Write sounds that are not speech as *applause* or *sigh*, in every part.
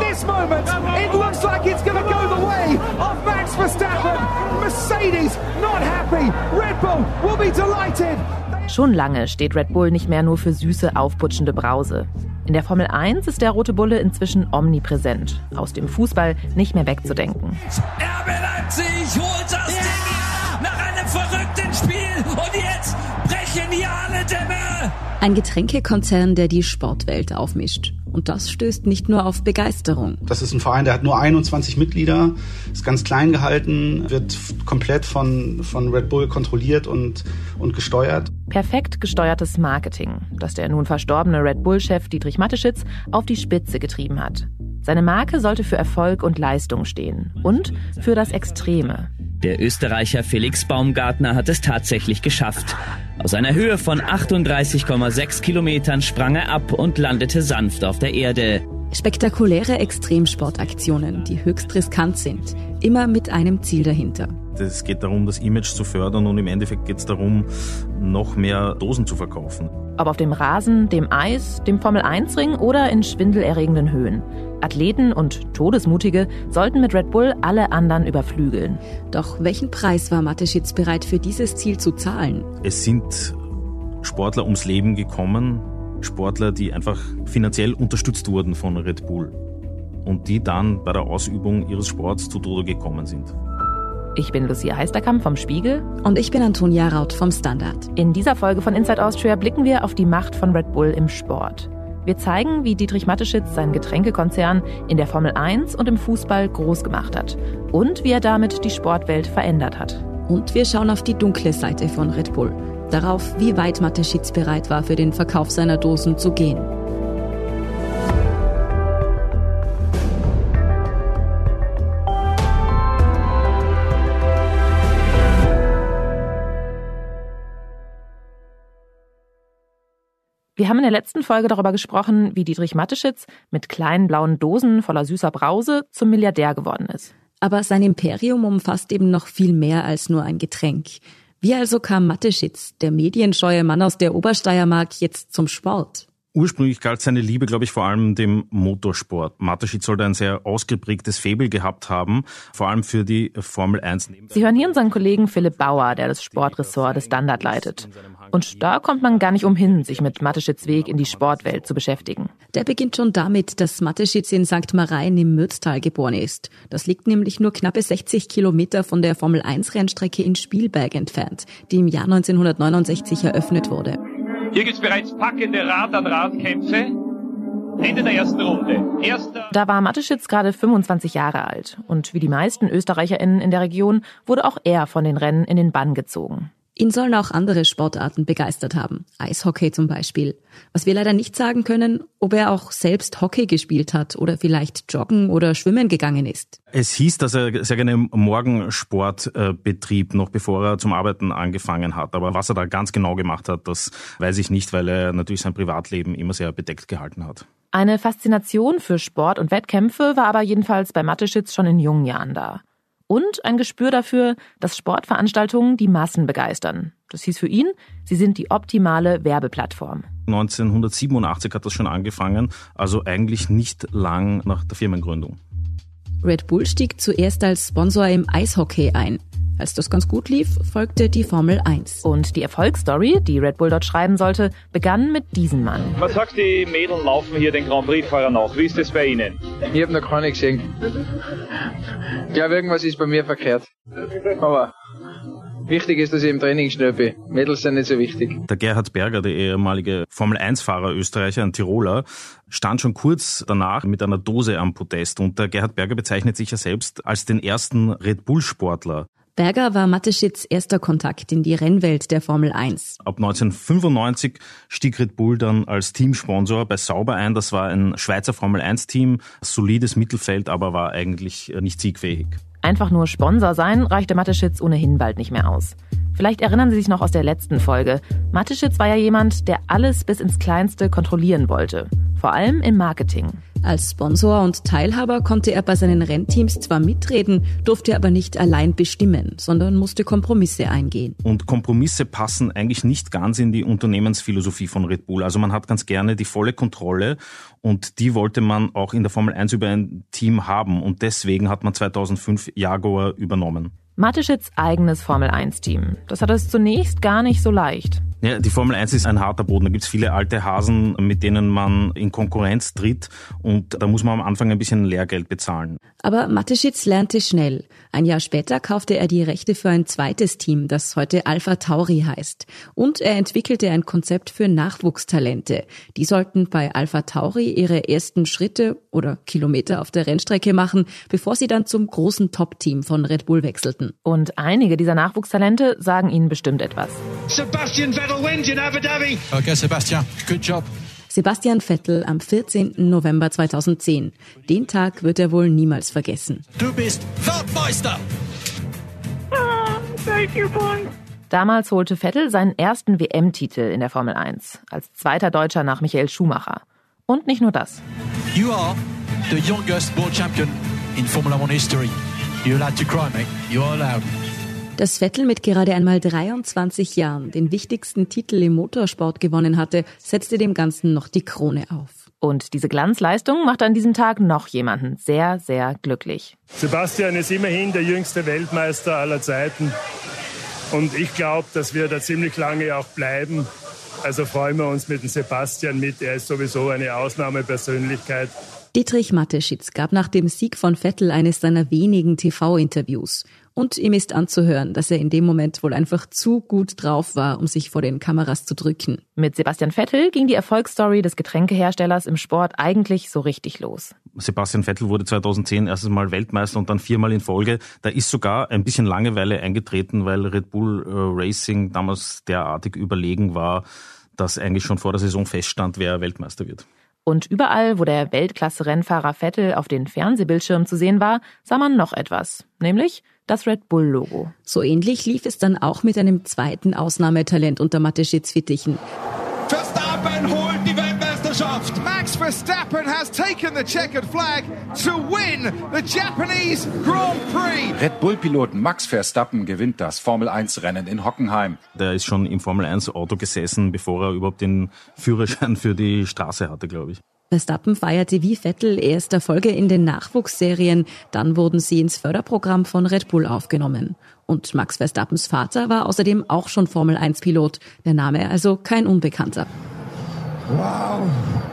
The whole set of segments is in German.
this moment, it looks like it's going to go the way of Max Verstappen. Mercedes not happy. Red Bull will be delighted. Schon lange steht Red Bull nicht mehr nur für süße, aufputschende Brause. In der Formel 1 ist der rote Bulle inzwischen omnipräsent, aus dem Fußball nicht mehr wegzudenken. RB Leipzig holt das Ding hier nach einem verrückten Spiel und jetzt brechen hier alle Dämme. Ein Getränkekonzern, der die Sportwelt aufmischt. Und das stößt nicht nur auf Begeisterung. Das ist ein Verein, der hat nur 21 Mitglieder, ist ganz klein gehalten, wird komplett von, von Red Bull kontrolliert und, und gesteuert. Perfekt gesteuertes Marketing, das der nun verstorbene Red Bull-Chef Dietrich Mateschitz auf die Spitze getrieben hat. Seine Marke sollte für Erfolg und Leistung stehen und für das Extreme. Der Österreicher Felix Baumgartner hat es tatsächlich geschafft. Aus einer Höhe von 38,6 Kilometern sprang er ab und landete sanft auf der Erde. Spektakuläre Extremsportaktionen, die höchst riskant sind, immer mit einem Ziel dahinter. Es geht darum, das Image zu fördern und im Endeffekt geht es darum, noch mehr Dosen zu verkaufen. Ob auf dem Rasen, dem Eis, dem Formel-1-Ring oder in schwindelerregenden Höhen. Athleten und Todesmutige sollten mit Red Bull alle anderen überflügeln. Doch welchen Preis war Mateschitz bereit für dieses Ziel zu zahlen? Es sind Sportler ums Leben gekommen, Sportler, die einfach finanziell unterstützt wurden von Red Bull und die dann bei der Ausübung ihres Sports zu Tode gekommen sind. Ich bin Lucia Heisterkamp vom Spiegel. Und ich bin Antonia Raut vom Standard. In dieser Folge von Inside Austria blicken wir auf die Macht von Red Bull im Sport. Wir zeigen, wie Dietrich Mateschitz seinen Getränkekonzern in der Formel 1 und im Fußball groß gemacht hat und wie er damit die Sportwelt verändert hat. Und wir schauen auf die dunkle Seite von Red Bull. Darauf, wie weit Mateschitz bereit war, für den Verkauf seiner Dosen zu gehen. Wir haben in der letzten Folge darüber gesprochen, wie Dietrich Mateschitz mit kleinen blauen Dosen voller süßer Brause zum Milliardär geworden ist. Aber sein Imperium umfasst eben noch viel mehr als nur ein Getränk. Wie also kam Mateschitz, der medienscheue Mann aus der Obersteiermark, jetzt zum Sport? Ursprünglich galt seine Liebe, glaube ich, vor allem dem Motorsport. Mateschitz sollte ein sehr ausgeprägtes Faible gehabt haben, vor allem für die Formel 1. Sie hören hier unseren Kollegen Philipp Bauer, der das Sportressort des Standard leitet. Und da kommt man gar nicht umhin, sich mit Mateschitz Weg in die Sportwelt zu beschäftigen. Der beginnt schon damit, dass Mateschitz in St. Marein im Mürztal geboren ist. Das liegt nämlich nur knappe 60 Kilometer von der Formel 1 Rennstrecke in Spielberg entfernt, die im Jahr 1969 eröffnet wurde. Hier gibt es bereits packende Rad-an-Rad-Kämpfe. Ende der ersten Runde. Erster Da war Mateschitz gerade 25 Jahre alt und wie die meisten ÖsterreicherInnen in der Region wurde auch er von den Rennen in den Bann gezogen. Ihn sollen auch andere Sportarten begeistert haben. Eishockey zum Beispiel. Was wir leider nicht sagen können, ob er auch selbst Hockey gespielt hat oder vielleicht joggen oder schwimmen gegangen ist. Es hieß, dass er sehr gerne Morgensport äh, betrieb, noch bevor er zum Arbeiten angefangen hat. Aber was er da ganz genau gemacht hat, das weiß ich nicht, weil er natürlich sein Privatleben immer sehr bedeckt gehalten hat. Eine Faszination für Sport und Wettkämpfe war aber jedenfalls bei Mateschitz schon in jungen Jahren da. Und ein Gespür dafür, dass Sportveranstaltungen die Massen begeistern. Das hieß für ihn, sie sind die optimale Werbeplattform. 1987 hat das schon angefangen, also eigentlich nicht lang nach der Firmengründung. Red Bull stieg zuerst als Sponsor im Eishockey ein. Als das ganz gut lief, folgte die Formel 1. Und die Erfolgsstory, die Red Bull dort schreiben sollte, begann mit diesem Mann. Man sagt, die Mädels laufen hier den Grand Prix-Fahrer nach. Wie ist das bei Ihnen? Ich habe noch keine gesehen. Ich glaube, irgendwas ist bei mir verkehrt. Aber wichtig ist, dass ich im Training schnell bin. Mädels sind nicht so wichtig. Der Gerhard Berger, der ehemalige Formel-1-Fahrer Österreicher, ein Tiroler, stand schon kurz danach mit einer Dose am Podest. Und der Gerhard Berger bezeichnet sich ja selbst als den ersten Red Bull-Sportler. Berger war Mateschitz erster Kontakt in die Rennwelt der Formel 1. Ab 1995 stieg Red Bull dann als Teamsponsor bei Sauber ein. Das war ein Schweizer Formel 1-Team, solides Mittelfeld, aber war eigentlich nicht siegfähig. Einfach nur Sponsor sein reichte Mateschitz ohnehin bald nicht mehr aus. Vielleicht erinnern Sie sich noch aus der letzten Folge. Mateschitz war ja jemand, der alles bis ins Kleinste kontrollieren wollte. Vor allem im Marketing. Als Sponsor und Teilhaber konnte er bei seinen Rennteams zwar mitreden, durfte aber nicht allein bestimmen, sondern musste Kompromisse eingehen. Und Kompromisse passen eigentlich nicht ganz in die Unternehmensphilosophie von Red Bull. Also man hat ganz gerne die volle Kontrolle und die wollte man auch in der Formel 1 über ein Team haben und deswegen hat man 2005 Jaguar übernommen. Mateschitz eigenes Formel-1-Team. Das hat es zunächst gar nicht so leicht. Ja, die Formel 1 ist ein harter Boden. Da gibt's viele alte Hasen, mit denen man in Konkurrenz tritt und da muss man am Anfang ein bisschen Lehrgeld bezahlen. Aber Mateschitz lernte schnell. Ein Jahr später kaufte er die Rechte für ein zweites Team, das heute Alpha Tauri heißt. Und er entwickelte ein Konzept für Nachwuchstalente. Die sollten bei Alpha Tauri ihre ersten Schritte oder Kilometer auf der Rennstrecke machen, bevor sie dann zum großen Top-Team von Red Bull wechselten. Und einige dieser Nachwuchstalente sagen ihnen bestimmt etwas. Sebastian Vettel wins in Abu Dhabi. Okay, Sebastian, good job. Sebastian Vettel am 14. November 2010. Den Tag wird er wohl niemals vergessen. Du bist Weltmeister. Thank you, boy. Damals holte Vettel seinen ersten WM-Titel in der Formel 1, als zweiter Deutscher nach Michael Schumacher. Und nicht nur das. You are the youngest world champion in Formula One history. You're allowed to cry, mate. You are allowed. Dass Vettel mit gerade einmal 23 Jahren den wichtigsten Titel im Motorsport gewonnen hatte, setzte dem Ganzen noch die Krone auf. Und diese Glanzleistung macht an diesem Tag noch jemanden sehr, sehr glücklich. Sebastian ist immerhin der jüngste Weltmeister aller Zeiten. Und ich glaube, dass wir da ziemlich lange auch bleiben. Also freuen wir uns mit dem Sebastian mit. Er ist sowieso eine Ausnahmepersönlichkeit. Dietrich Mateschitz gab nach dem Sieg von Vettel eines seiner wenigen TV-Interviews. Und ihm ist anzuhören, dass er in dem Moment wohl einfach zu gut drauf war, um sich vor den Kameras zu drücken. Mit Sebastian Vettel ging die Erfolgsstory des Getränkeherstellers im Sport eigentlich so richtig los. Sebastian Vettel wurde 2010 erstes Mal Weltmeister und dann viermal in Folge. Da ist sogar ein bisschen Langeweile eingetreten, weil Red Bull äh, Racing damals derartig überlegen war, dass eigentlich schon vor der Saison feststand, wer Weltmeister wird. Und überall, wo der Weltklasse-Rennfahrer Vettel auf den Fernsehbildschirmen zu sehen war, sah man noch etwas, nämlich das Red Bull-Logo. So ähnlich lief es dann auch mit einem zweiten Ausnahmetalent unter Mateschitz Fittichen. Verstappen holt die Weltmeisterschaft. Max Verstappen has taken the checkered flag to win the Japanese Grand Prix. Red Bull-Piloten Max Verstappen gewinnt das Formel-1-Rennen in Hockenheim. Der ist schon im Formel-1-Auto gesessen, bevor er überhaupt den Führerschein für die Straße hatte, glaube ich. Verstappen feierte wie Vettel erst Erfolge in den Nachwuchsserien, dann wurden sie ins Förderprogramm von Red Bull aufgenommen. Und Max Verstappens Vater war außerdem auch schon Formel-1-Pilot, der Name also kein Unbekannter. Wow.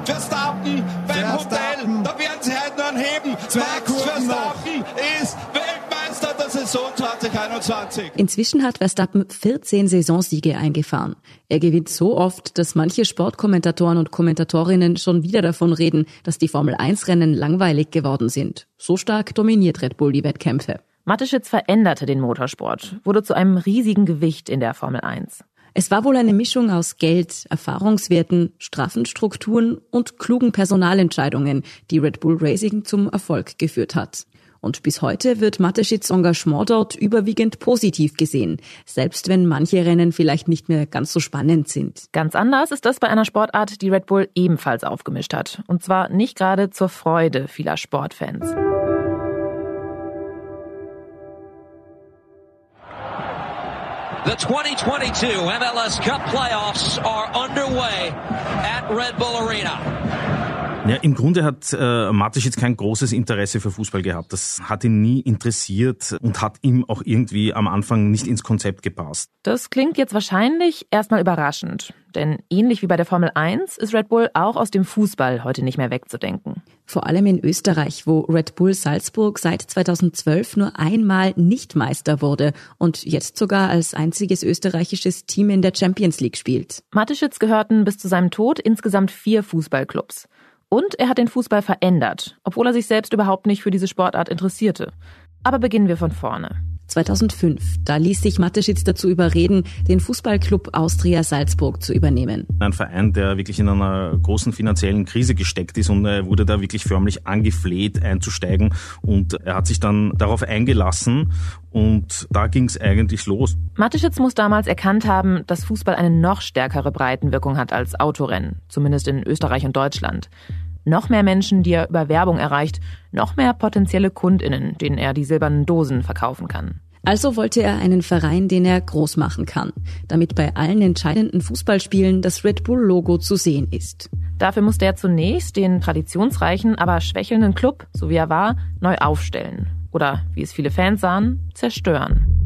Verstappen beim Hotel, da werden sie heute noch heben. Max Verstappen ist Weltmeister der Saison 2021. Inzwischen hat Verstappen 14 Saisonsiege eingefahren. Er gewinnt so oft, dass manche Sportkommentatoren und Kommentatorinnen schon wieder davon reden, dass die Formel-1-Rennen langweilig geworden sind. So stark dominiert Red Bull die Wettkämpfe. Mateschitz veränderte den Motorsport, wurde zu einem riesigen Gewicht in der Formel 1. Es war wohl eine Mischung aus Geld, Erfahrungswerten, straffen Strukturen und klugen Personalentscheidungen, die Red Bull Racing zum Erfolg geführt hat. Und bis heute wird Mateschitz Engagement dort überwiegend positiv gesehen, selbst wenn manche Rennen vielleicht nicht mehr ganz so spannend sind. Ganz anders ist das bei einer Sportart, die Red Bull ebenfalls aufgemischt hat. Und zwar nicht gerade zur Freude vieler Sportfans. The 2022 MLS Cup playoffs are underway at Red Bull Arena. Ja, im Grunde hat äh, Matisch jetzt kein großes Interesse für Fußball gehabt. Das hat ihn nie interessiert und hat ihm auch irgendwie am Anfang nicht ins Konzept gepasst. Das klingt jetzt wahrscheinlich erstmal überraschend. Denn ähnlich wie bei der Formel 1 ist Red Bull auch aus dem Fußball heute nicht mehr wegzudenken. Vor allem in Österreich, wo Red Bull Salzburg seit 2012 nur einmal nicht Meister wurde und jetzt sogar als einziges österreichisches Team in der Champions League spielt. Mateschitz gehörten bis zu seinem Tod insgesamt vier Fußballclubs. Und er hat den Fußball verändert, obwohl er sich selbst überhaupt nicht für diese Sportart interessierte. Aber beginnen wir von vorne. 2005, da ließ sich Mateschitz dazu überreden, den Fußballclub Austria Salzburg zu übernehmen. Ein Verein, der wirklich in einer großen finanziellen Krise gesteckt ist und er wurde da wirklich förmlich angefleht einzusteigen und er hat sich dann darauf eingelassen und da ging es eigentlich los. Mateschitz muss damals erkannt haben, dass Fußball eine noch stärkere Breitenwirkung hat als Autorennen, zumindest in Österreich und Deutschland noch mehr Menschen, die er über Werbung erreicht, noch mehr potenzielle Kundinnen, denen er die silbernen Dosen verkaufen kann. Also wollte er einen Verein, den er groß machen kann, damit bei allen entscheidenden Fußballspielen das Red Bull-Logo zu sehen ist. Dafür musste er zunächst den traditionsreichen, aber schwächelnden Club, so wie er war, neu aufstellen. Oder, wie es viele Fans sahen, zerstören.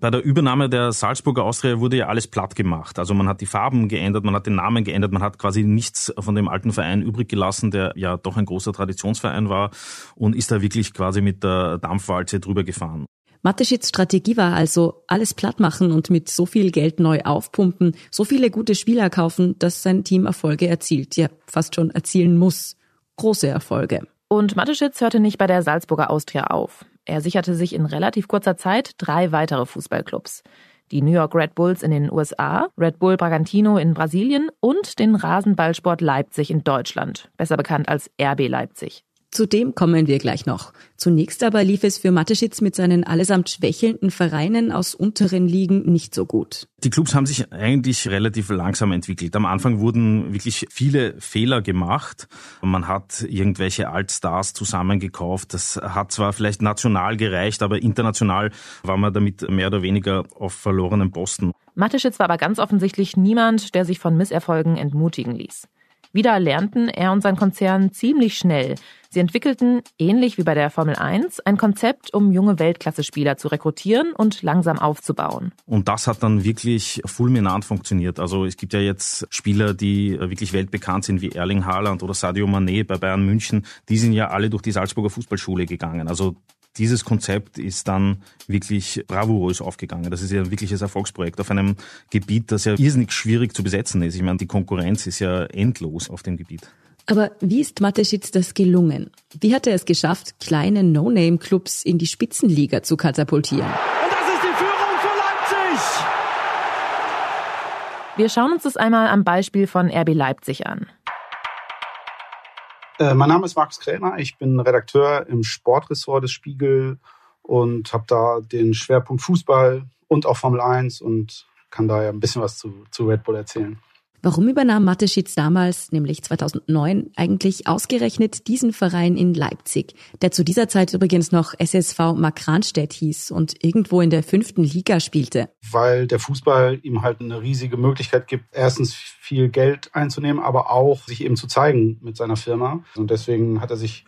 Bei der Übernahme der Salzburger Austria wurde ja alles platt gemacht. Also man hat die Farben geändert, man hat den Namen geändert, man hat quasi nichts von dem alten Verein übrig gelassen, der ja doch ein großer Traditionsverein war und ist da wirklich quasi mit der Dampfwalze drüber gefahren. Mateschitz Strategie war also alles platt machen und mit so viel Geld neu aufpumpen, so viele gute Spieler kaufen, dass sein Team Erfolge erzielt, ja fast schon erzielen muss. Große Erfolge. Und Mateschitz hörte nicht bei der Salzburger Austria auf. Er sicherte sich in relativ kurzer Zeit drei weitere Fußballclubs. Die New York Red Bulls in den USA, Red Bull Bragantino in Brasilien und den Rasenballsport Leipzig in Deutschland, besser bekannt als RB Leipzig. Zu dem kommen wir gleich noch. Zunächst aber lief es für Mateschitz mit seinen allesamt schwächelnden Vereinen aus unteren Ligen nicht so gut. Die Clubs haben sich eigentlich relativ langsam entwickelt. Am Anfang wurden wirklich viele Fehler gemacht. Man hat irgendwelche Altstars zusammengekauft. Das hat zwar vielleicht national gereicht, aber international war man damit mehr oder weniger auf verlorenen Posten. Mateschitz war aber ganz offensichtlich niemand, der sich von Misserfolgen entmutigen ließ. Wieder lernten er und sein Konzern ziemlich schnell. Sie entwickelten, ähnlich wie bei der Formel 1, ein Konzept, um junge Weltklasse-Spieler zu rekrutieren und langsam aufzubauen. Und das hat dann wirklich fulminant funktioniert. Also es gibt ja jetzt Spieler, die wirklich weltbekannt sind, wie Erling Haaland oder Sadio Mané bei Bayern München. Die sind ja alle durch die Salzburger Fußballschule gegangen. Also dieses Konzept ist dann wirklich bravourös aufgegangen. Das ist ja ein wirkliches Erfolgsprojekt auf einem Gebiet, das ja irrsinnig schwierig zu besetzen ist. Ich meine, die Konkurrenz ist ja endlos auf dem Gebiet. Aber wie ist Mateschitz das gelungen? Wie hat er es geschafft, kleine No-Name-Clubs in die Spitzenliga zu katapultieren? Und das ist die Führung für Leipzig! Wir schauen uns das einmal am Beispiel von RB Leipzig an. Äh, mein Name ist Markus Krämer, ich bin Redakteur im Sportressort des Spiegel und habe da den Schwerpunkt Fußball und auch Formel 1 und kann daher ein bisschen was zu, zu Red Bull erzählen. Warum übernahm Mateschitz damals, nämlich 2009, eigentlich ausgerechnet diesen Verein in Leipzig, der zu dieser Zeit übrigens noch SSV Markranstädt hieß und irgendwo in der fünften Liga spielte? Weil der Fußball ihm halt eine riesige Möglichkeit gibt, erstens viel Geld einzunehmen, aber auch sich eben zu zeigen mit seiner Firma. Und deswegen hat er sich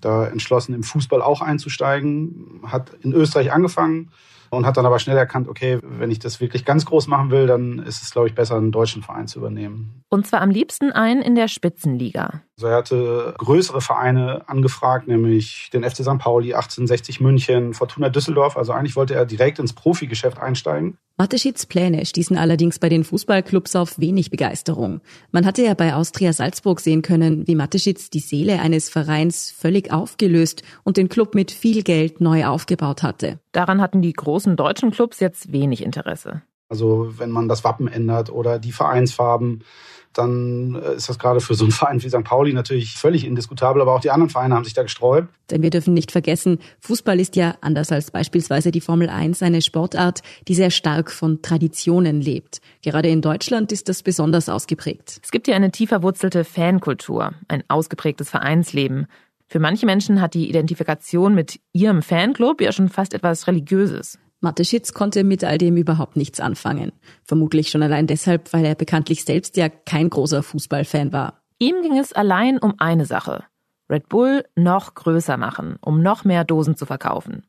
da entschlossen, im Fußball auch einzusteigen, hat in Österreich angefangen und hat dann aber schnell erkannt, okay, wenn ich das wirklich ganz groß machen will, dann ist es, glaube ich, besser, einen deutschen Verein zu übernehmen. Und zwar am liebsten einen in der Spitzenliga. Also er hatte größere Vereine angefragt, nämlich den FC St. Pauli, 1860 München, Fortuna Düsseldorf. Also eigentlich wollte er direkt ins Profigeschäft einsteigen. Mateschitz Pläne stießen allerdings bei den Fußballclubs auf wenig Begeisterung. Man hatte ja bei Austria Salzburg sehen können, wie Mateschitz die Seele eines Vereins völlig aufgelöst und den Club mit viel Geld neu aufgebaut hatte. Daran hatten die großen deutschen Clubs jetzt wenig Interesse. Also wenn man das Wappen ändert oder die Vereinsfarben, dann äh, ist das gerade für so einen *laughs* Verein wie St. Pauli natürlich völlig indiskutabel, aber auch die anderen Vereine haben sich da gesträubt. Denn wir dürfen nicht vergessen, Fußball ist ja, anders als beispielsweise die Formel 1, eine Sportart, die sehr stark von Traditionen lebt. Gerade in Deutschland ist das besonders ausgeprägt. Es gibt hier eine tief verwurzelte Fankultur, ein ausgeprägtes Vereinsleben. Für manche Menschen hat die Identifikation mit ihrem Fanclub ja schon fast etwas Religiöses. Mateschitz konnte mit all dem überhaupt nichts anfangen. Vermutlich schon allein deshalb, weil er bekanntlich selbst ja kein großer Fußballfan war. Ihm ging es allein um eine Sache. Red Bull noch größer machen, um noch mehr Dosen zu verkaufen.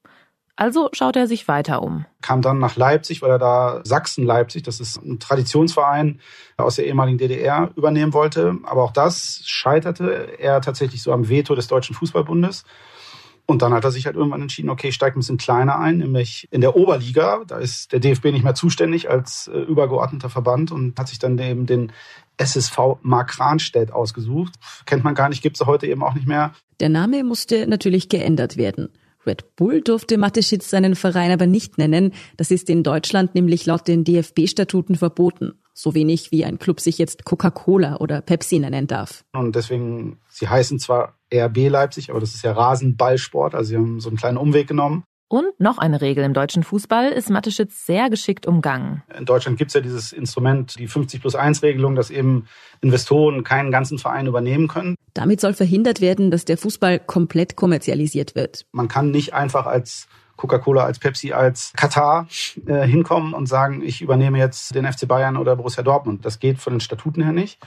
Also schaut er sich weiter um. Kam dann nach Leipzig, weil er da Sachsen-Leipzig, das ist ein Traditionsverein aus der ehemaligen DDR, übernehmen wollte. Aber auch das scheiterte er tatsächlich so am Veto des Deutschen Fußballbundes. Und dann hat er sich halt irgendwann entschieden, okay, ich steige ein bisschen kleiner ein, nämlich in der Oberliga. Da ist der DFB nicht mehr zuständig als äh, übergeordneter Verband und hat sich dann eben den SSV Mark Ranstedt ausgesucht. Kennt man gar nicht, gibt es heute eben auch nicht mehr. Der Name musste natürlich geändert werden. Red Bull durfte Mateschitz seinen Verein aber nicht nennen. Das ist in Deutschland nämlich laut den DFB-Statuten verboten. So wenig wie ein Club sich jetzt Coca-Cola oder Pepsi nennen darf. Und deswegen, sie heißen zwar RB Leipzig, aber das ist ja Rasenballsport, also sie haben so einen kleinen Umweg genommen. Und noch eine Regel im deutschen Fußball ist Mateschitz sehr geschickt umgangen. In Deutschland gibt es ja dieses Instrument, die 50 plus 1 Regelung, dass eben Investoren keinen ganzen Verein übernehmen können. Damit soll verhindert werden, dass der Fußball komplett kommerzialisiert wird. Man kann nicht einfach als Coca-Cola, als Pepsi, als Katar äh, hinkommen und sagen, ich übernehme jetzt den FC Bayern oder Borussia Dortmund. Das geht von den Statuten her nicht.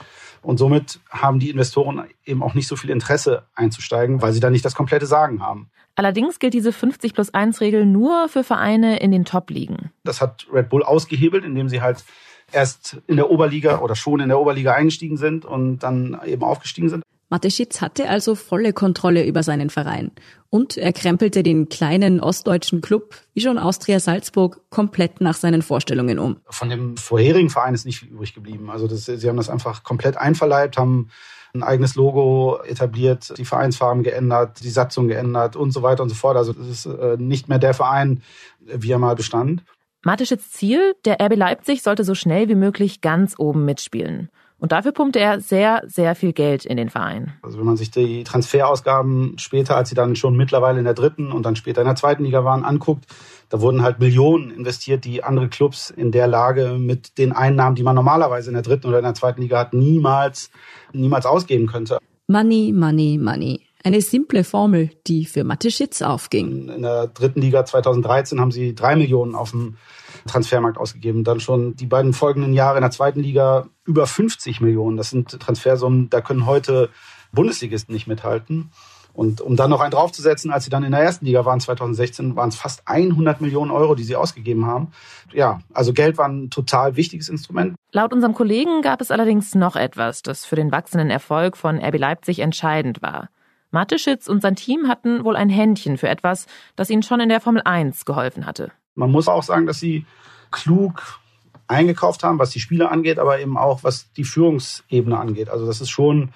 Und somit haben die Investoren eben auch nicht so viel Interesse einzusteigen, weil sie da nicht das komplette Sagen haben. Allerdings gilt diese 50 plus 1 Regel nur für Vereine in den Top-Ligen. Das hat Red Bull ausgehebelt, indem sie halt erst in der Oberliga oder schon in der Oberliga eingestiegen sind und dann eben aufgestiegen sind. Mateschitz hatte also volle Kontrolle über seinen Verein. Und er krempelte den kleinen ostdeutschen Club, wie schon Austria Salzburg, komplett nach seinen Vorstellungen um. Von dem vorherigen Verein ist nicht viel übrig geblieben. Also das, sie haben das einfach komplett einverleibt, haben ein eigenes Logo etabliert, die Vereinsfarben geändert, die Satzung geändert und so weiter und so fort. Also das ist äh, nicht mehr der Verein, wie er mal bestand. Mateschitz Ziel, der RB Leipzig sollte so schnell wie möglich ganz oben mitspielen. Und dafür pumpte er sehr, sehr viel Geld in den Verein. Also wenn man sich die Transferausgaben später, als sie dann schon mittlerweile in der dritten und dann später in der zweiten Liga waren, anguckt, da wurden halt Millionen investiert, die andere Clubs in der Lage mit den Einnahmen, die man normalerweise in der dritten oder in der zweiten Liga hat, niemals, niemals ausgeben könnte. Money, money, money. Eine simple Formel, die für Mateschitz aufging. In der dritten Liga 2013 haben sie drei Millionen auf dem Transfermarkt ausgegeben. Dann schon die beiden folgenden Jahre in der zweiten Liga über 50 Millionen. Das sind Transfersummen, da können heute Bundesligisten nicht mithalten. Und um dann noch einen draufzusetzen, als sie dann in der ersten Liga waren, 2016, waren es fast 100 Millionen Euro, die sie ausgegeben haben. Ja, also Geld war ein total wichtiges Instrument. Laut unserem Kollegen gab es allerdings noch etwas, das für den wachsenden Erfolg von RB Leipzig entscheidend war. Mateschitz und sein Team hatten wohl ein Händchen für etwas, das ihnen schon in der Formel 1 geholfen hatte. Man muss auch sagen, dass sie klug eingekauft haben, was die Spieler angeht, aber eben auch was die Führungsebene angeht. Also das ist schon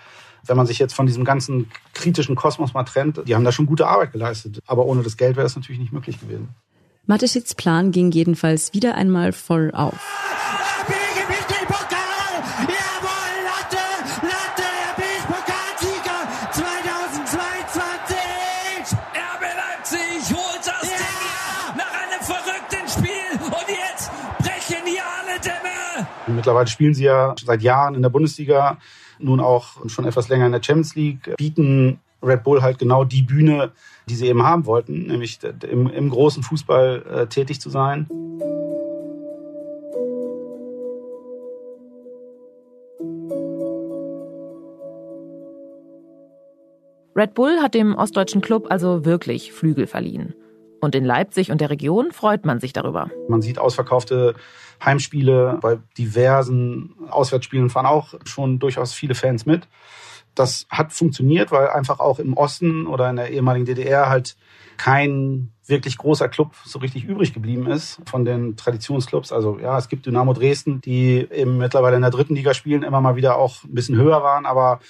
wenn man sich jetzt von diesem ganzen kritischen Kosmos mal trennt, die haben da schon gute Arbeit geleistet. Aber ohne das Geld wäre es natürlich nicht möglich gewesen. Mateschitz Plan ging jedenfalls wieder einmal voll auf. Mittlerweile spielen sie ja seit Jahren in der Bundesliga nun auch schon etwas länger in der Champions League, bieten Red Bull halt genau die Bühne, die sie eben haben wollten, nämlich im, im großen Fußball äh, tätig zu sein. Red Bull hat dem ostdeutschen Club also wirklich Flügel verliehen. Und in Leipzig und der Region freut man sich darüber. Man sieht ausverkaufte Heimspiele. Bei diversen Auswärtsspielen fahren auch schon durchaus viele Fans mit. Das hat funktioniert, weil einfach auch im Osten oder in der ehemaligen DDR halt kein wirklich großer Club so richtig übrig geblieben ist von den Traditionsclubs. Also ja, es gibt Dynamo Dresden, die eben mittlerweile in der dritten Liga spielen, immer mal wieder auch ein bisschen höher waren, aber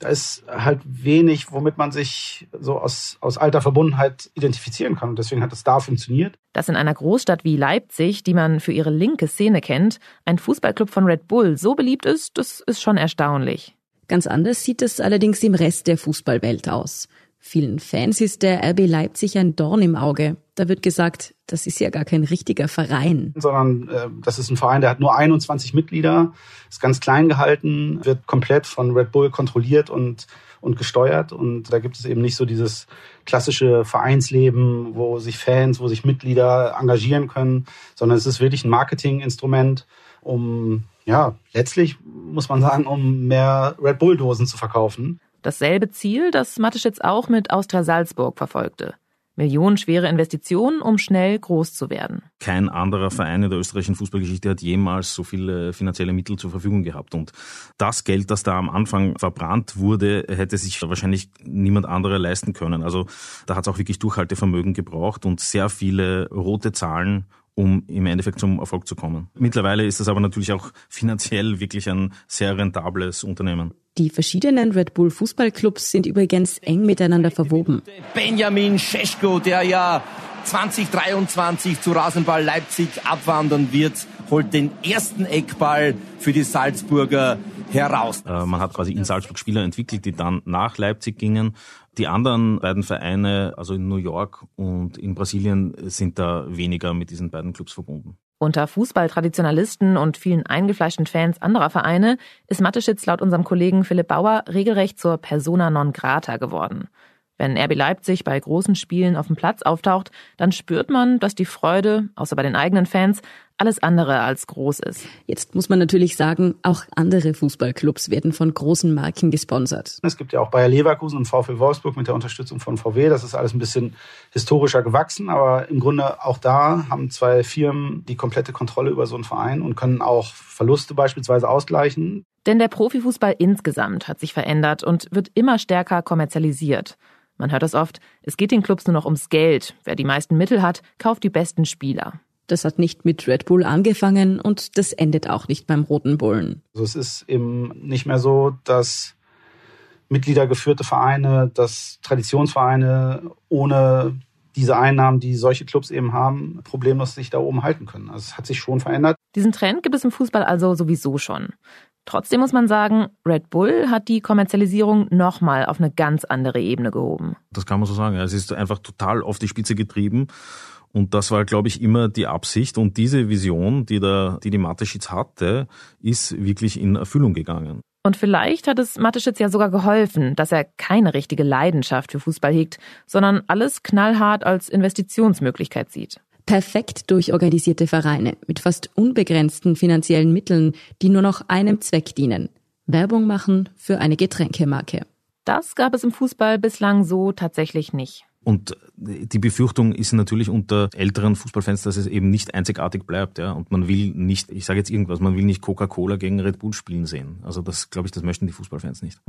da ist halt wenig, womit man sich so aus, aus alter Verbundenheit identifizieren kann. Und deswegen hat es da funktioniert. Dass in einer Großstadt wie Leipzig, die man für ihre linke Szene kennt, ein Fußballclub von Red Bull so beliebt ist, das ist schon erstaunlich. Ganz anders sieht es allerdings im Rest der Fußballwelt aus. Vielen Fans ist der RB Leipzig ein Dorn im Auge. Da wird gesagt, das ist ja gar kein richtiger Verein. Sondern äh, das ist ein Verein, der hat nur 21 Mitglieder, ist ganz klein gehalten, wird komplett von Red Bull kontrolliert und, und gesteuert. Und da gibt es eben nicht so dieses klassische Vereinsleben, wo sich Fans, wo sich Mitglieder engagieren können, sondern es ist wirklich ein Marketinginstrument, um, ja, letztlich muss man sagen, um mehr Red Bull-Dosen zu verkaufen. Dasselbe Ziel, das Mateschitz auch mit Austria Salzburg verfolgte. Millionenschwere Investitionen, um schnell groß zu werden. Kein anderer Verein in der österreichischen Fußballgeschichte hat jemals so viele finanzielle Mittel zur Verfügung gehabt. Und das Geld, das da am Anfang verbrannt wurde, hätte sich wahrscheinlich niemand anderer leisten können. Also da hat es auch wirklich Durchhaltevermögen gebraucht und sehr viele rote Zahlen um im Endeffekt zum Erfolg zu kommen. Mittlerweile ist das aber natürlich auch finanziell wirklich ein sehr rentables Unternehmen. Die verschiedenen Red Bull Fußballclubs sind übrigens eng miteinander verwoben. Benjamin Scheschko, der ja 2023 zu Rasenball Leipzig abwandern wird, holt den ersten Eckball für die Salzburger heraus. Äh, man hat quasi in Salzburg Spieler entwickelt, die dann nach Leipzig gingen. Die anderen beiden Vereine, also in New York und in Brasilien, sind da weniger mit diesen beiden Clubs verbunden. Unter Fußballtraditionalisten und vielen eingefleischten Fans anderer Vereine ist Mateschitz laut unserem Kollegen Philipp Bauer regelrecht zur Persona non grata geworden. Wenn RB Leipzig bei großen Spielen auf dem Platz auftaucht, dann spürt man, dass die Freude, außer bei den eigenen Fans, alles andere als groß ist. Jetzt muss man natürlich sagen, auch andere Fußballclubs werden von großen Marken gesponsert. Es gibt ja auch Bayer Leverkusen und VfL Wolfsburg mit der Unterstützung von VW. Das ist alles ein bisschen historischer gewachsen, aber im Grunde auch da haben zwei Firmen die komplette Kontrolle über so einen Verein und können auch Verluste beispielsweise ausgleichen. Denn der Profifußball insgesamt hat sich verändert und wird immer stärker kommerzialisiert. Man hört es oft, es geht den Clubs nur noch ums Geld. Wer die meisten Mittel hat, kauft die besten Spieler. Das hat nicht mit Red Bull angefangen und das endet auch nicht beim Roten Bullen. Also es ist eben nicht mehr so, dass Mitgliedergeführte Vereine, dass Traditionsvereine ohne diese Einnahmen, die solche Clubs eben haben, problemlos sich da oben halten können. Also es hat sich schon verändert. Diesen Trend gibt es im Fußball also sowieso schon. Trotzdem muss man sagen, Red Bull hat die Kommerzialisierung nochmal auf eine ganz andere Ebene gehoben. Das kann man so sagen. Es ist einfach total auf die Spitze getrieben. Und das war, glaube ich, immer die Absicht. Und diese Vision, die der, die, die Mateschitz hatte, ist wirklich in Erfüllung gegangen. Und vielleicht hat es Mateschitz ja sogar geholfen, dass er keine richtige Leidenschaft für Fußball hegt, sondern alles knallhart als Investitionsmöglichkeit sieht perfekt durchorganisierte Vereine mit fast unbegrenzten finanziellen Mitteln, die nur noch einem Zweck dienen. Werbung machen für eine Getränkemarke. Das gab es im Fußball bislang so tatsächlich nicht. Und die Befürchtung ist natürlich unter älteren Fußballfans, dass es eben nicht einzigartig bleibt, ja. Und man will nicht, ich sage jetzt irgendwas, man will nicht Coca-Cola gegen Red Bull spielen sehen. Also das, glaube ich, das möchten die Fußballfans nicht.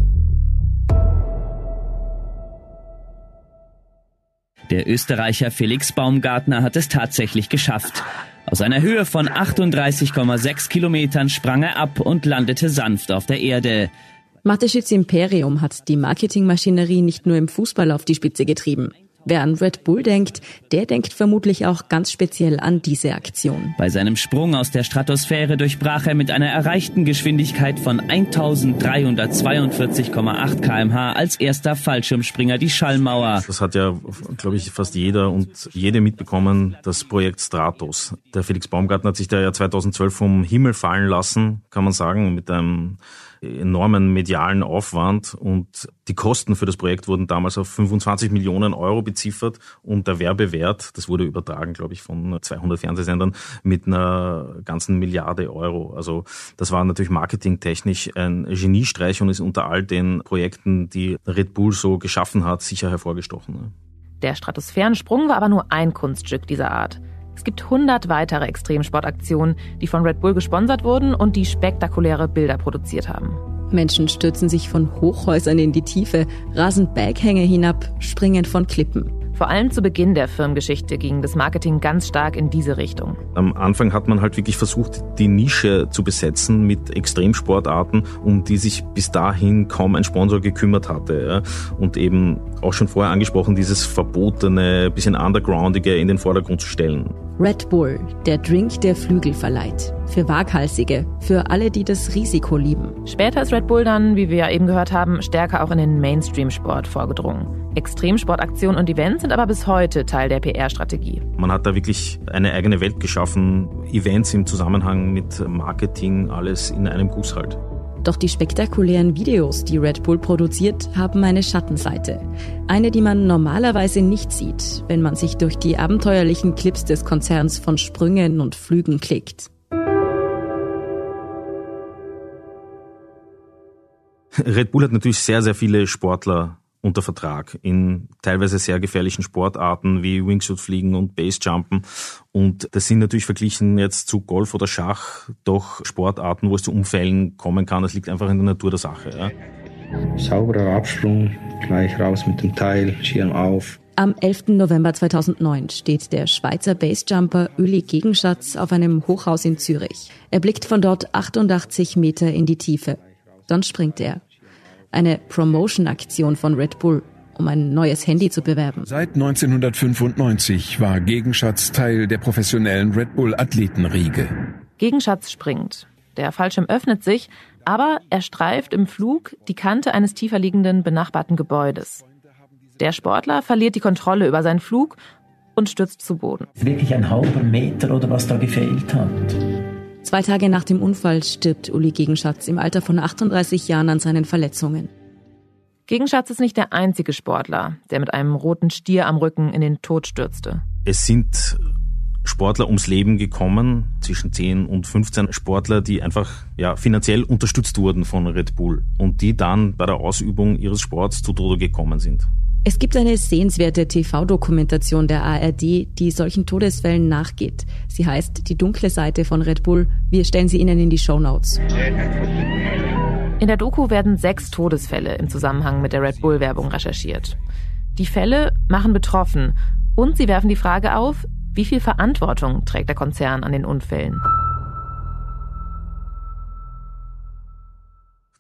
Der Österreicher Felix Baumgartner hat es tatsächlich geschafft. Aus einer Höhe von 38,6 Kilometern sprang er ab und landete sanft auf der Erde. Mateschitz Imperium hat die Marketingmaschinerie nicht nur im Fußball auf die Spitze getrieben. Wer an Red Bull denkt, der denkt vermutlich auch ganz speziell an diese Aktion. Bei seinem Sprung aus der Stratosphäre durchbrach er mit einer erreichten Geschwindigkeit von 1342,8 kmh als erster Fallschirmspringer die Schallmauer. Das hat ja, glaube ich, fast jeder und jede mitbekommen, das Projekt Stratos. Der Felix Baumgartner hat sich da ja 2012 vom Himmel fallen lassen, kann man sagen, mit einem enormen medialen Aufwand und die Kosten für das Projekt wurden damals auf 25 Millionen Euro beziffert und der Werbewert, das wurde übertragen, glaube ich, von 200 Fernsehsendern mit einer ganzen Milliarde Euro. Also das war natürlich marketingtechnisch ein Geniestreich und ist unter all den Projekten, die Red Bull so geschaffen hat, sicher hervorgestochen. Der Stratosphärensprung war aber nur ein Kunststück dieser Art. Es gibt 100 weitere Extremsportaktionen, die von Red Bull gesponsert wurden und die spektakuläre Bilder produziert haben. Menschen stürzen sich von Hochhäusern in die Tiefe, rasen Berghänge hinab, springen von Klippen. Vor allem zu Beginn der Firmengeschichte ging das Marketing ganz stark in diese Richtung. Am Anfang hat man halt wirklich versucht, die Nische zu besetzen mit Extremsportarten, um die sich bis dahin kaum ein Sponsor gekümmert hatte. Und eben auch schon vorher angesprochen, dieses verbotene, bisschen undergroundige in den Vordergrund zu stellen. Red Bull, der Drink, der Flügel verleiht. Für Waghalsige, für alle, die das Risiko lieben. Später ist Red Bull dann, wie wir ja eben gehört haben, stärker auch in den Mainstream-Sport vorgedrungen. Extremsportaktionen und Events sind aber bis heute Teil der PR-Strategie. Man hat da wirklich eine eigene Welt geschaffen, Events im Zusammenhang mit Marketing, alles in einem Guss halt. Doch die spektakulären Videos, die Red Bull produziert, haben eine Schattenseite. Eine, die man normalerweise nicht sieht, wenn man sich durch die abenteuerlichen Clips des Konzerns von Sprüngen und Flügen klickt. Red Bull hat natürlich sehr, sehr viele Sportler unter Vertrag in teilweise sehr gefährlichen Sportarten wie Wingsuit-Fliegen und Basejumpen. Und das sind natürlich verglichen jetzt zu Golf oder Schach doch Sportarten, wo es zu Unfällen kommen kann. Das liegt einfach in der Natur der Sache. Ja. Sauberer Absprung, gleich raus mit dem Teil, Schirm auf. Am 11. November 2009 steht der Schweizer Basejumper Uli Gegenschatz auf einem Hochhaus in Zürich. Er blickt von dort 88 Meter in die Tiefe. Dann springt er. Eine Promotion-Aktion von Red Bull, um ein neues Handy zu bewerben. Seit 1995 war Gegenschatz Teil der professionellen Red Bull Athletenriege. Gegenschatz springt. Der Fallschirm öffnet sich, aber er streift im Flug die Kante eines tiefer liegenden benachbarten Gebäudes. Der Sportler verliert die Kontrolle über seinen Flug und stürzt zu Boden. Wirklich ein halber Meter oder was da gefehlt hat. Zwei Tage nach dem Unfall stirbt Uli Gegenschatz im Alter von 38 Jahren an seinen Verletzungen. Gegenschatz ist nicht der einzige Sportler, der mit einem roten Stier am Rücken in den Tod stürzte. Es sind Sportler ums Leben gekommen, zwischen 10 und 15 Sportler, die einfach ja, finanziell unterstützt wurden von Red Bull und die dann bei der Ausübung ihres Sports zu Tode gekommen sind. Es gibt eine sehenswerte TV-Dokumentation der ARD, die solchen Todesfällen nachgeht. Sie heißt Die dunkle Seite von Red Bull. Wir stellen sie Ihnen in die Show Notes. In der Doku werden sechs Todesfälle im Zusammenhang mit der Red Bull-Werbung recherchiert. Die Fälle machen betroffen und sie werfen die Frage auf, wie viel Verantwortung trägt der Konzern an den Unfällen?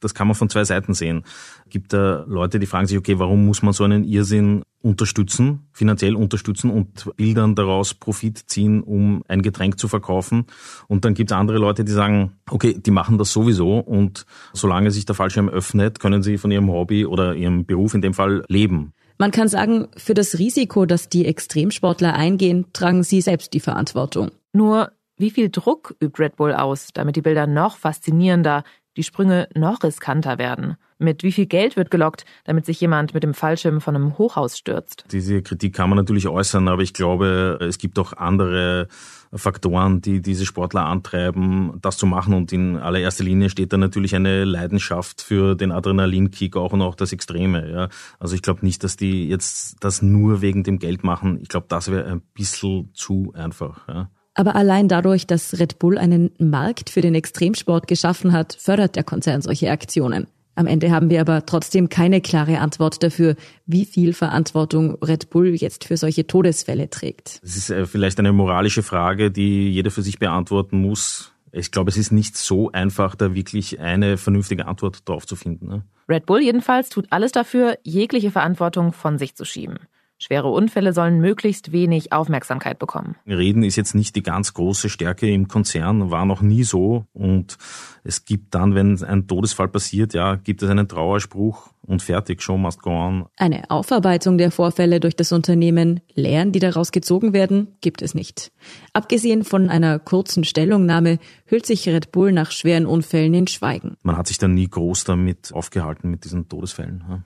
Das kann man von zwei Seiten sehen. Gibt da Leute, die fragen sich, okay, warum muss man so einen Irrsinn unterstützen, finanziell unterstützen und Bildern daraus Profit ziehen, um ein Getränk zu verkaufen. Und dann gibt es andere Leute, die sagen, okay, die machen das sowieso und solange sich der Fallschirm öffnet, können sie von ihrem Hobby oder ihrem Beruf in dem Fall leben. Man kann sagen, für das Risiko, das die Extremsportler eingehen, tragen sie selbst die Verantwortung. Nur, wie viel Druck übt Red Bull aus, damit die Bilder noch faszinierender, die Sprünge noch riskanter werden? Mit wie viel Geld wird gelockt, damit sich jemand mit dem Fallschirm von einem Hochhaus stürzt? Diese Kritik kann man natürlich äußern, aber ich glaube, es gibt auch andere Faktoren, die diese Sportler antreiben, das zu machen. Und in allererster Linie steht da natürlich eine Leidenschaft für den Adrenalinkick auch und auch das Extreme. Ja. Also ich glaube nicht, dass die jetzt das nur wegen dem Geld machen. Ich glaube, das wäre ein bisschen zu einfach. Ja. Aber allein dadurch, dass Red Bull einen Markt für den Extremsport geschaffen hat, fördert der Konzern solche Aktionen. Am Ende haben wir aber trotzdem keine klare Antwort dafür, wie viel Verantwortung Red Bull jetzt für solche Todesfälle trägt. Es ist äh, vielleicht eine moralische Frage, die jeder für sich beantworten muss. Ich glaube, es ist nicht so einfach, da wirklich eine vernünftige Antwort drauf zu finden. Ne? Red Bull jedenfalls tut alles dafür, jegliche Verantwortung von sich zu schieben. Schwere Unfälle sollen möglichst wenig Aufmerksamkeit bekommen. Reden ist jetzt nicht die ganz große Stärke im Konzern, war noch nie so. Und es gibt dann, wenn ein Todesfall passiert, ja, gibt es einen Trauerspruch und fertig, show must go on. Eine Aufarbeitung der Vorfälle durch das Unternehmen, Lehren, die daraus gezogen werden, gibt es nicht. Abgesehen von einer kurzen Stellungnahme hüllt sich Red Bull nach schweren Unfällen in Schweigen. Man hat sich dann nie groß damit aufgehalten mit diesen Todesfällen.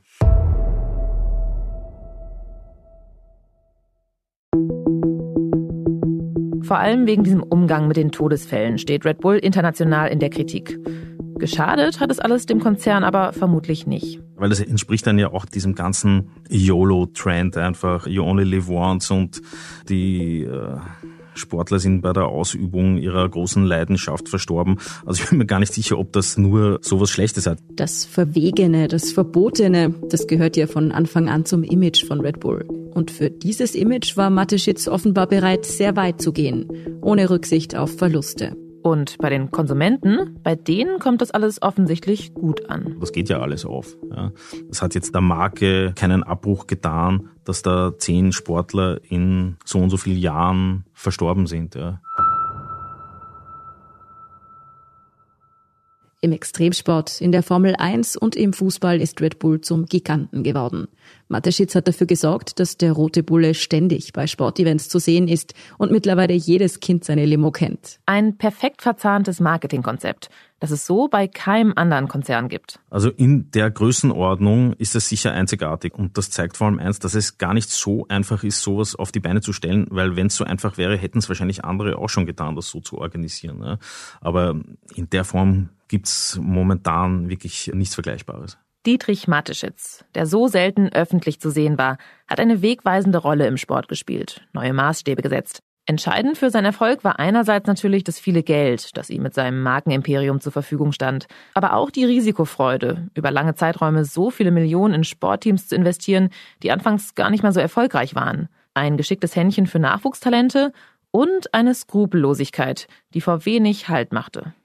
Vor allem wegen diesem Umgang mit den Todesfällen steht Red Bull international in der Kritik. Geschadet hat es alles dem Konzern aber vermutlich nicht. Weil das entspricht dann ja auch diesem ganzen YOLO-Trend einfach, you only live once und die äh, Sportler sind bei der Ausübung ihrer großen Leidenschaft verstorben. Also ich bin mir gar nicht sicher, ob das nur sowas Schlechtes hat. Das Verwegene, das Verbotene, das gehört ja von Anfang an zum Image von Red Bull. Und für dieses Image war Mateschitz offenbar bereit, sehr weit zu gehen, ohne Rücksicht auf Verluste. Und bei den Konsumenten, bei denen kommt das alles offensichtlich gut an. Das geht ja alles auf. Ja. Das hat jetzt der Marke keinen Abbruch getan, dass da zehn Sportler in so und so vielen Jahren verstorben sind. Ja. Im Extremsport, in der Formel 1 und im Fußball ist Red Bull zum Giganten geworden. Mateschitz hat dafür gesorgt, dass der rote Bulle ständig bei Sportevents zu sehen ist und mittlerweile jedes Kind seine Limo kennt. Ein perfekt verzahntes Marketingkonzept, das es so bei keinem anderen Konzern gibt. Also in der Größenordnung ist es sicher einzigartig und das zeigt vor allem eins, dass es gar nicht so einfach ist, sowas auf die Beine zu stellen, weil wenn es so einfach wäre, hätten es wahrscheinlich andere auch schon getan, das so zu organisieren. Aber in der Form gibt's momentan wirklich nichts Vergleichbares. Dietrich Mateschitz, der so selten öffentlich zu sehen war, hat eine wegweisende Rolle im Sport gespielt, neue Maßstäbe gesetzt. Entscheidend für seinen Erfolg war einerseits natürlich das viele Geld, das ihm mit seinem Markenimperium zur Verfügung stand, aber auch die Risikofreude, über lange Zeiträume so viele Millionen in Sportteams zu investieren, die anfangs gar nicht mal so erfolgreich waren, ein geschicktes Händchen für Nachwuchstalente und eine Skrupellosigkeit, die vor wenig Halt machte.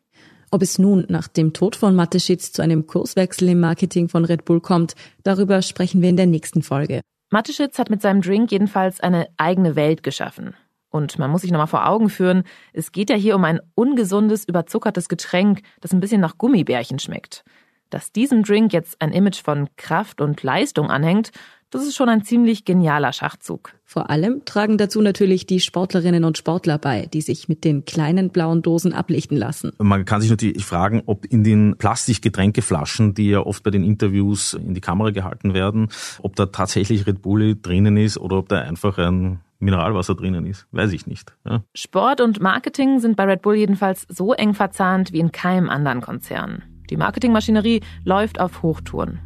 Ob es nun nach dem Tod von Mateschitz zu einem Kurswechsel im Marketing von Red Bull kommt, darüber sprechen wir in der nächsten Folge. Mateschitz hat mit seinem Drink jedenfalls eine eigene Welt geschaffen. Und man muss sich nochmal vor Augen führen, es geht ja hier um ein ungesundes, überzuckertes Getränk, das ein bisschen nach Gummibärchen schmeckt. Dass diesem Drink jetzt ein Image von Kraft und Leistung anhängt, das ist schon ein ziemlich genialer Schachzug. Vor allem tragen dazu natürlich die Sportlerinnen und Sportler bei, die sich mit den kleinen blauen Dosen ablichten lassen. Man kann sich natürlich fragen, ob in den Plastikgetränkeflaschen, die ja oft bei den Interviews in die Kamera gehalten werden, ob da tatsächlich Red Bull drinnen ist oder ob da einfach ein Mineralwasser drinnen ist. Weiß ich nicht. Ja. Sport und Marketing sind bei Red Bull jedenfalls so eng verzahnt wie in keinem anderen Konzern. Die Marketingmaschinerie läuft auf Hochtouren.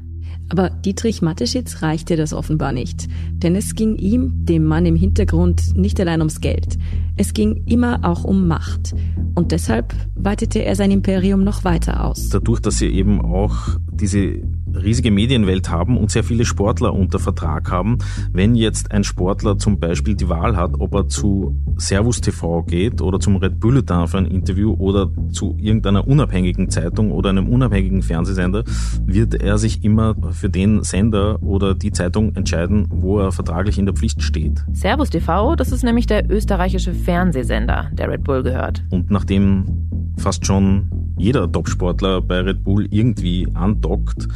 Aber Dietrich Mateschitz reichte das offenbar nicht. Denn es ging ihm, dem Mann im Hintergrund, nicht allein ums Geld. Es ging immer auch um Macht. Und deshalb weitete er sein Imperium noch weiter aus. Dadurch, dass sie eben auch diese riesige Medienwelt haben und sehr viele Sportler unter Vertrag haben. Wenn jetzt ein Sportler zum Beispiel die Wahl hat, ob er zu Servus TV geht oder zum Red Bulletin für ein Interview oder zu irgendeiner unabhängigen Zeitung oder einem unabhängigen Fernsehsender, wird er sich immer für den Sender oder die Zeitung entscheiden, wo er vertraglich in der Pflicht steht. Servus TV, das ist nämlich der österreichische Fernsehsender, der Red Bull gehört. Und nachdem fast schon jeder Topsportler bei Red Bull irgendwie andockt,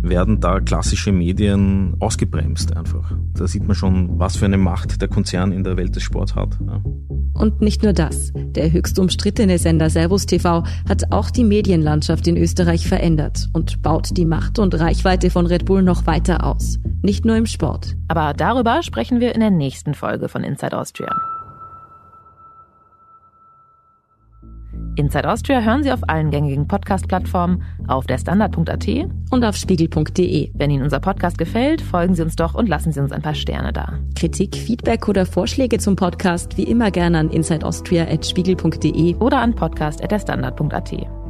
werden da klassische Medien ausgebremst einfach. Da sieht man schon, was für eine Macht der Konzern in der Welt des Sports hat. Ja. Und nicht nur das. Der höchst umstrittene Sender Servus TV hat auch die Medienlandschaft in Österreich verändert und baut die Macht und Reichweite von Red Bull noch weiter aus. Nicht nur im Sport. Aber darüber sprechen wir in der nächsten Folge von Inside Austria. Inside Austria hören Sie auf allen gängigen Podcast-Plattformen, auf der Standard.at und auf spiegel.de. Wenn Ihnen unser Podcast gefällt, folgen Sie uns doch und lassen Sie uns ein paar Sterne da. Kritik, Feedback oder Vorschläge zum Podcast wie immer gerne an insideaustria.spiegel.de oder an podcast.derstandard.at.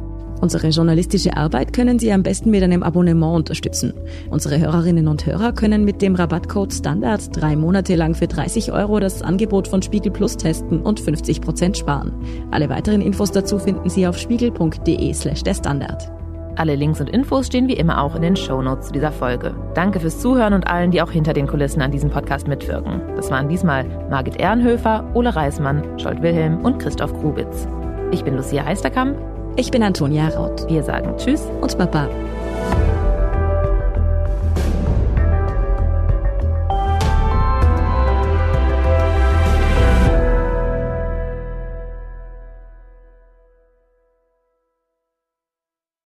Unsere journalistische Arbeit können Sie am besten mit einem Abonnement unterstützen. Unsere Hörerinnen und Hörer können mit dem Rabattcode Standard drei Monate lang für 30 Euro das Angebot von Spiegel Plus testen und 50 Prozent sparen. Alle weiteren Infos dazu finden Sie auf spiegel.de slash der Standard. Alle Links und Infos stehen wie immer auch in den Shownotes zu dieser Folge. Danke fürs Zuhören und allen, die auch hinter den Kulissen an diesem Podcast mitwirken. Das waren diesmal Margit Ehrenhöfer, Ole Reismann, Scholt Wilhelm und Christoph Grubitz. Ich bin Lucia Heisterkamp. Ich bin Antonia Raut. Wir sagen Tschüss und Baba.